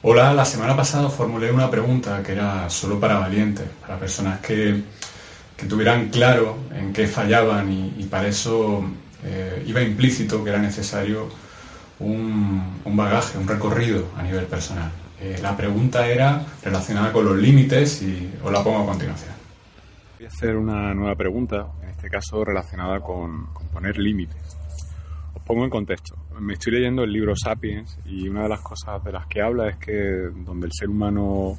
Hola, la semana pasada formulé una pregunta que era solo para valientes, para personas que, tuvieran claro en qué fallaban y, para eso eh, iba implícito que era necesario un, bagaje, un recorrido a nivel personal. Eh, la pregunta era relacionada con los límites y os la pongo a continuación. Voy a hacer una nueva pregunta, en este caso relacionada con poner límites. Pongo en contexto me estoy leyendo el libro Sapiens y una de las cosas de las que habla es que donde el ser humano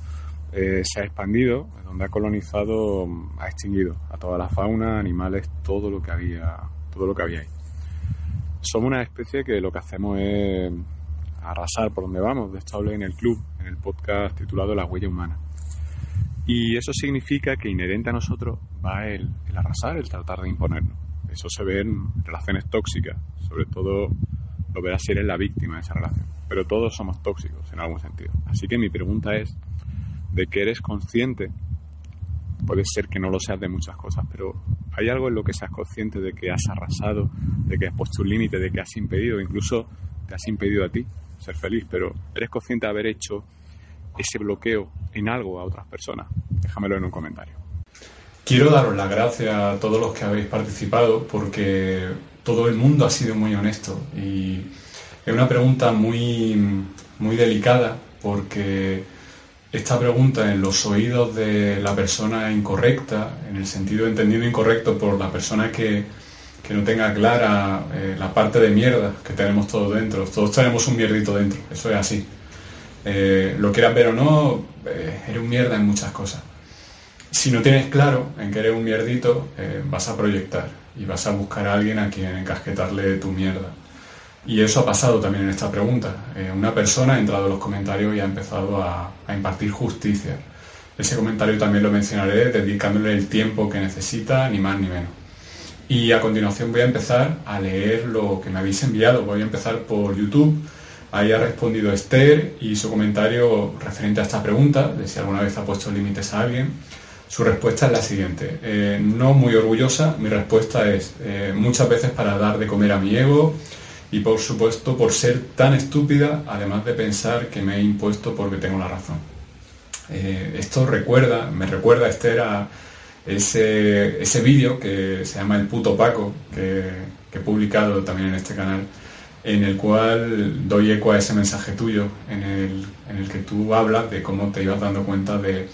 eh, se ha expandido, donde ha colonizado, ha extinguido a toda la fauna, animales, todo lo que había, todo lo que había ahí. Somos una especie que lo que hacemos es arrasar por donde vamos. De esto hablé en el club, en el podcast titulado La huella humana. Y eso significa que inherente a nosotros va el arrasar, el tratar de imponernos. Eso se ve en relaciones tóxicas, sobre todo lo verás si eres la víctima de esa relación. Pero todos somos tóxicos en algún sentido. Así que mi pregunta es, ¿de que eres consciente? Puede ser que no lo seas de muchas cosas, pero ¿hay algo en lo que seas consciente de que has arrasado, de que has puesto un límite, de que has impedido, incluso te has impedido a ti ser feliz, pero eres consciente de haber hecho ese bloqueo en algo a otras personas? Déjamelo en un comentario. Quiero daros las gracias a todos los que habéis participado porque todo el mundo ha sido muy honesto y es una pregunta muy, muy delicada porque esta pregunta en los oídos de la persona incorrecta, en el sentido entendido incorrecto por la persona que, que no tenga clara eh, la parte de mierda que tenemos todos dentro. Todos tenemos un mierdito dentro, eso es así. Eh, lo quieras ver o no, eh, eres un mierda en muchas cosas. Si no tienes claro en que eres un mierdito, vas a proyectar y vas a buscar a alguien a quien encasquetarle tu mierda. Y eso ha pasado también en esta pregunta. Eh, una persona ha entrado en los comentarios y ha empezado a, impartir justicia. Ese comentario también lo mencionaré dedicándole el tiempo que necesita, ni más ni menos. Y a continuación voy a empezar a leer lo que me habéis enviado. Voy a empezar por YouTube. Ahí ha respondido Esther y su comentario referente a esta pregunta, de si alguna vez ha puesto límites a alguien. Su respuesta es la siguiente. Eh, no muy orgullosa, mi respuesta es eh, muchas veces para dar de comer a mi ego y por supuesto por ser tan estúpida, además de pensar que me he impuesto porque tengo la razón. Eh, esto recuerda, me recuerda Esther a ese, ese vídeo que se llama El puto Paco, que, que he publicado también en este canal, en el cual doy eco a ese mensaje tuyo, en el, en el que tú hablas de cómo te ibas dando cuenta de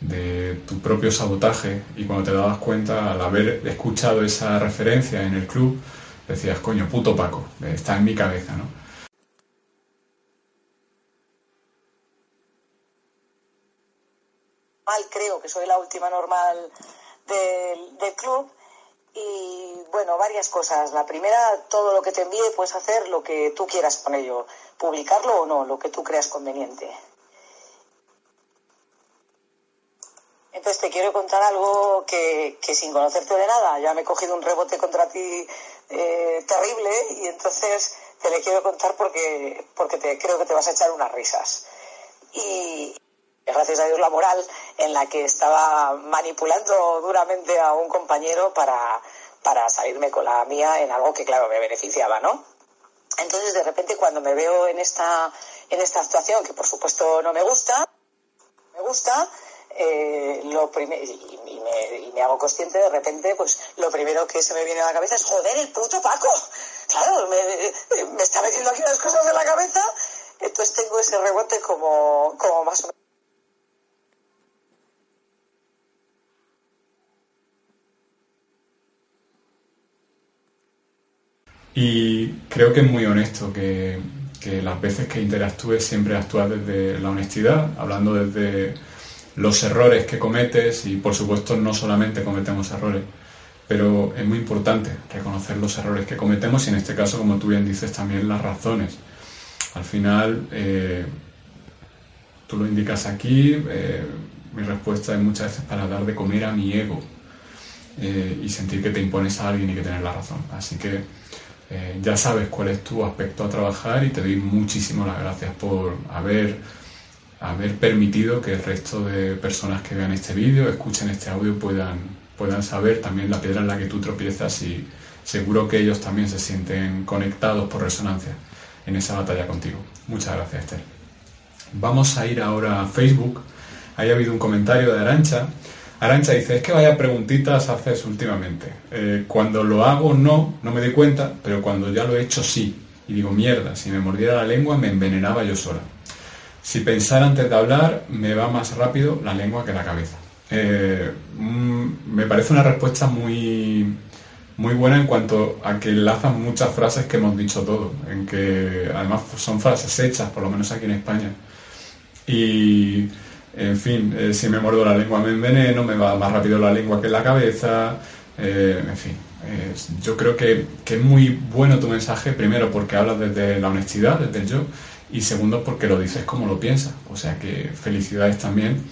de tu propio sabotaje y cuando te dabas cuenta al haber escuchado esa referencia en el club, decías, coño, puto Paco, está en mi cabeza, ¿no? Mal creo que soy la última normal del, del club y bueno, varias cosas. La primera, todo lo que te envíe puedes hacer lo que tú quieras con ello, publicarlo o no, lo que tú creas conveniente. Entonces te quiero contar algo que, sin conocerte de nada, ya me he cogido un rebote contra ti eh, terrible y entonces te le quiero contar porque, porque te, creo que te vas a echar unas risas. Y gracias a Dios la moral en la que estaba manipulando duramente a un compañero para, para salirme con la mía en algo que claro me beneficiaba, ¿no? Entonces de repente cuando me veo en esta, en esta actuación, que por supuesto no me gusta, me gusta, eh, lo y, me, hago consciente de repente, pues lo primero que se me viene a la cabeza es joder, el puto Paco. Claro, me, está metiendo aquí las cosas en la cabeza, entonces tengo ese rebote como, como más o menos. Y creo que es muy honesto que, que las veces que interactúes siempre actúas desde la honestidad, hablando desde los errores que cometes y por supuesto no solamente cometemos errores, pero es muy importante reconocer los errores que cometemos y en este caso, como tú bien dices, también las razones. Al final, eh, tú lo indicas aquí, eh, mi respuesta es muchas veces para dar de comer a mi ego eh, y sentir que te impones a alguien y que tienes la razón. Así que ya sabes cuál es tu aspecto a trabajar y te doy muchísimas las gracias por haber haber permitido que el resto de personas que vean este vídeo, escuchen este audio, puedan, puedan saber también la piedra en la que tú tropiezas y seguro que ellos también se sienten conectados por resonancia en esa batalla contigo. Muchas gracias, Esther. Vamos a ir ahora a Facebook. Ahí ha habido un comentario de Arancha. Arancha dice, es que vaya preguntitas haces últimamente. Eh, cuando lo hago no, no me doy cuenta, pero cuando ya lo he hecho sí. Y digo, mierda, si me mordiera la lengua me envenenaba yo sola. Si pensar antes de hablar, me va más rápido la lengua que la cabeza. Eh, mm, me parece una respuesta muy, muy buena en cuanto a que enlazan muchas frases que hemos dicho todos, en que además son frases hechas, por lo menos aquí en España. Y, en fin, eh, si me muerdo la lengua me enveneno, me va más rápido la lengua que la cabeza, eh, en fin. yo creo que, que, es muy bueno tu mensaje, primero porque hablas desde la honestidad, desde el yo, y segundo porque lo dices como lo piensas. O sea que felicidades también.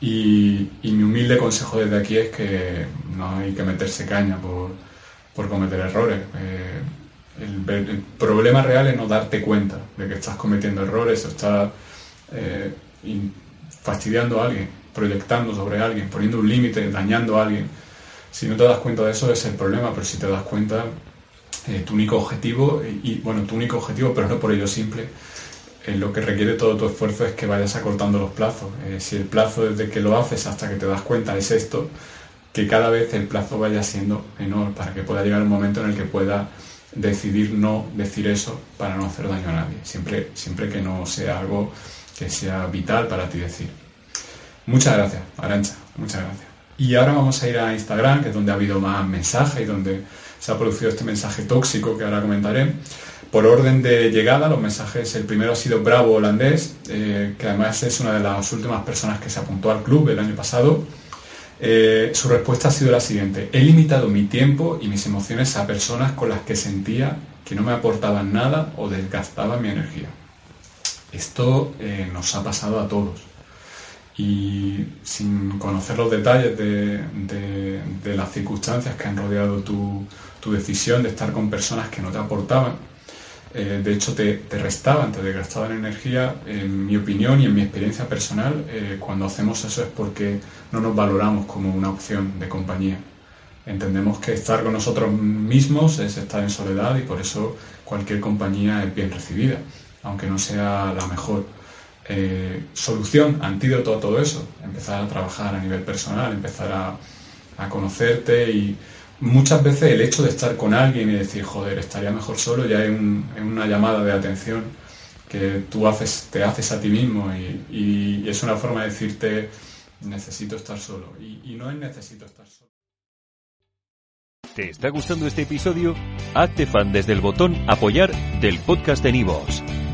Y, mi humilde consejo desde aquí es que no hay que meterse caña por, por cometer errores. Eh, el, problema real es no darte cuenta de que estás cometiendo errores o estás eh, fastidiando a alguien, proyectando sobre alguien, poniendo un límite, dañando a alguien. Si no te das cuenta de eso es el problema, pero si te das cuenta, eh, tu único objetivo, y, bueno, tu único objetivo, pero no por ello simple, lo que requiere todo tu esfuerzo es que vayas acortando los plazos. Si el plazo desde que lo haces hasta que te das cuenta es esto, que cada vez el plazo vaya siendo menor para que pueda llegar un momento en el que pueda decidir no decir eso para no hacer daño a nadie, siempre, siempre que no sea algo que sea vital para ti decir. Muchas gracias, Arancha, muchas gracias. Y ahora vamos a ir a Instagram, que es donde ha habido más mensajes y donde se ha producido este mensaje tóxico que ahora comentaré. Por orden de llegada, los mensajes, el primero ha sido Bravo Holandés, eh, que además es una de las últimas personas que se apuntó al club el año pasado. Eh, su respuesta ha sido la siguiente, he limitado mi tiempo y mis emociones a personas con las que sentía que no me aportaban nada o desgastaban mi energía. Esto eh, nos ha pasado a todos y sin conocer los detalles de, las circunstancias que han rodeado tu, decisión de estar con personas que no te aportaban, eh, de hecho te, restaban, te desgastaban energía, en mi opinión y en mi experiencia personal, eh, cuando hacemos eso es porque no nos valoramos como una opción de compañía. Entendemos que estar con nosotros mismos es estar en soledad y por eso cualquier compañía es bien recibida, aunque no sea la mejor. Eh, solución, antídoto a todo eso, empezar a trabajar a nivel personal, empezar a, a conocerte y, muchas veces el hecho de estar con alguien y decir, joder, estaría mejor solo, ya es una llamada de atención que tú haces, te haces a ti mismo y, es una forma de decirte, necesito estar solo. Y, no es necesito estar solo. ¿Te está gustando este episodio? Hazte fan desde el botón apoyar del podcast de Nivos.